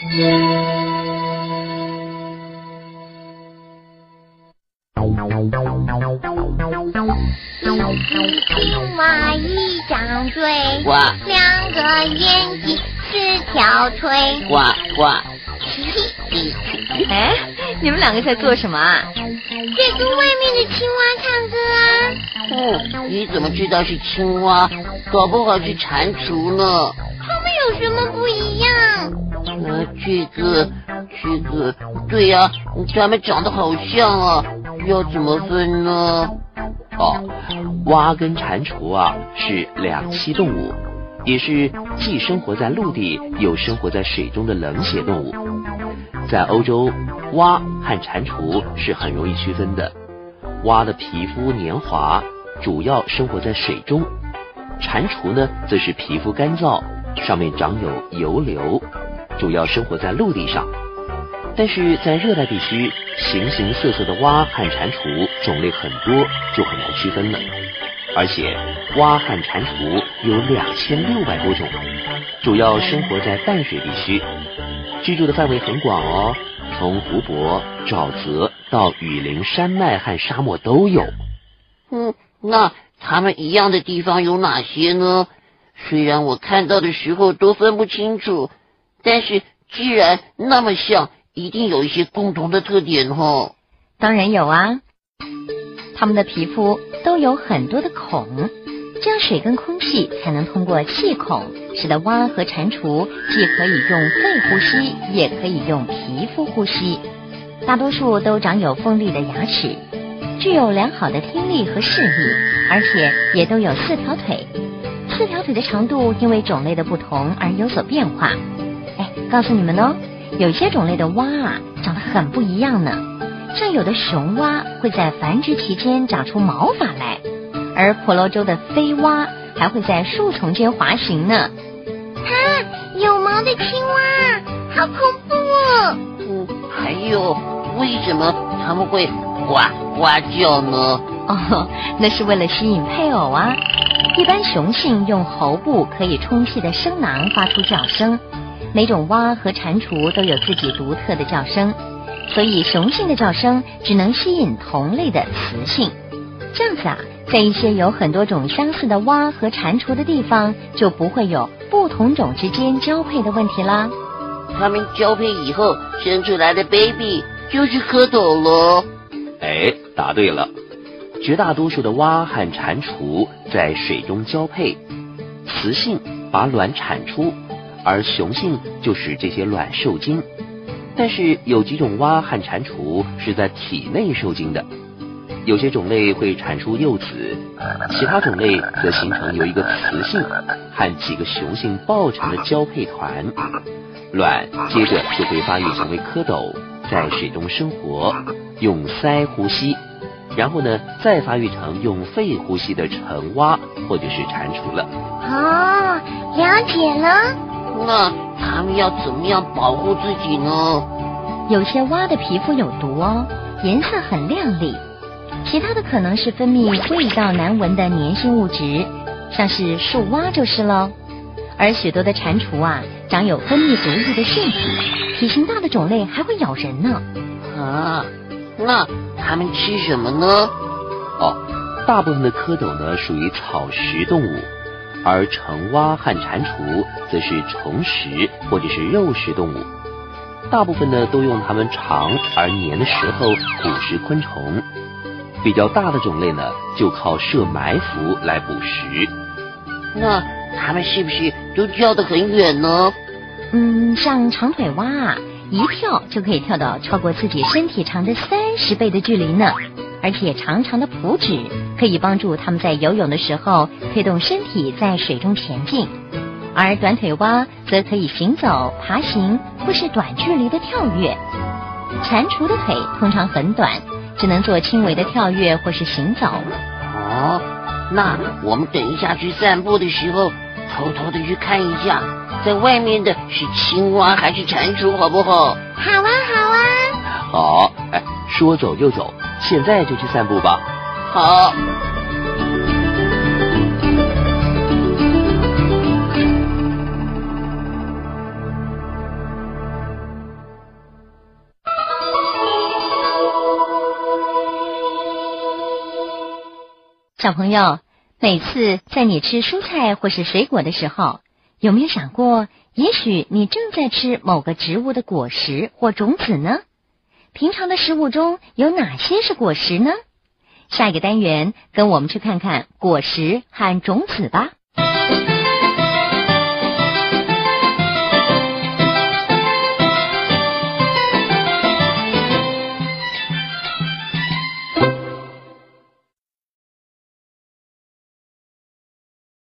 青蛙一张嘴，呱两个眼睛，四条腿。呱呱，哎，你们两个在做什么啊？在跟外面的青蛙唱歌啊！嗯，你怎么知道是青蛙？搞不好是蟾蜍呢。它们有什么不一样？呃，这个，这个，对呀、它们长得好像啊，要怎么分呢？哦，蛙跟蟾蜍啊是两栖动物，也是既生活在陆地又生活在水中的冷血动物。在欧洲，蛙和蟾蜍是很容易区分的。蛙的皮肤黏滑，主要生活在水中；蟾蜍呢，则是皮肤干燥，上面长有油瘤，主要生活在陆地上。但是在热带地区，形形色色的蛙和蟾蜍种类很多，就很难区分了。而且，蛙和蟾蜍有两千六百多种，主要生活在淡水地区，居住的范围很广哦，从湖泊、沼泽到雨林、山脉和沙漠都有。嗯，那它们一样的地方有哪些呢？虽然我看到的时候都分不清楚，但是既然那么像，一定有一些共同的特点哦。当然有啊，它们的皮肤都有很多的孔，这样水跟空气才能通过气孔，使得蛙和蟾蜍既可以用肺呼吸，也可以用皮肤呼吸。大多数都长有锋利的牙齿，具有良好的听力和视力，而且也都有四条腿。四条腿的长度因为种类的不同而有所变化。哎，告诉你们哦，有些种类的蛙啊，长得很不一样呢。像有的雄蛙会在繁殖期间长出毛发来，而婆罗洲的飞蛙还会在树丛间滑行呢。啊，有毛的青蛙，好恐怖哦！嗯，还有，为什么它们会呱呱叫呢？哦，那是为了吸引配偶啊。一般雄性用喉部可以充气的声囊发出叫声，每种蛙和蟾蜍都有自己独特的叫声，所以雄性的叫声只能吸引同类的雌性。这样子啊，在一些有很多种相似的蛙和蟾蜍的地方，就不会有不同种之间交配的问题啦。它们交配以后生出来的 baby 就是蝌蚪了。哎，答对了。绝大多数的蛙和蟾蜍在水中交配，雌性把卵产出，而雄性就使这些卵受精。但是有几种蛙和蟾蜍是在体内受精的，有些种类会产出幼子，其他种类则形成由一个雌性和几个雄性抱成的交配团，卵接着就会发育成为蝌蚪，在水中生活，用鳃呼吸。然后呢，再发育成用肺呼吸的成蛙或者是蟾蜍了。哦，了解了。那他们要怎么样保护自己呢？有些蛙的皮肤有毒哦，颜色很亮丽；其他的可能是分泌味道难闻的粘性物质，像是树蛙就是喽。而许多的蟾蜍啊，长有分泌毒液的腺体，体型大的种类还会咬人呢。啊，那它们吃什么呢？哦，大部分的蝌蚪呢属于草食动物，而成蛙和蟾蜍则是虫食或者是肉食动物。大部分呢都用它们长而黏的舌头捕食昆虫，比较大的种类呢就靠设埋伏来捕食。那它们是不是都跳得很远呢？嗯，像长腿蛙啊，一跳就可以跳到超过自己身体长的三十倍的距离呢。而且长长的蹼指可以帮助它们在游泳的时候推动身体在水中前进，而短腿蛙则可以行走、爬行或是短距离的跳跃。蟾蜍的腿通常很短，只能做轻微的跳跃或是行走。哦，那我们等一下去散步的时候，偷偷的去看一下，在外面的是青蛙还是蟾蜍，好不好？好啊，好啊。好，哎，说走就走，现在就去散步吧。好。小朋友每次在你吃蔬菜或是水果的时候有没有想过也许你正在吃某个植物的果实或种子呢？平常的食物中有哪些是果实呢？下一个单元跟我们去看看果实和种子吧。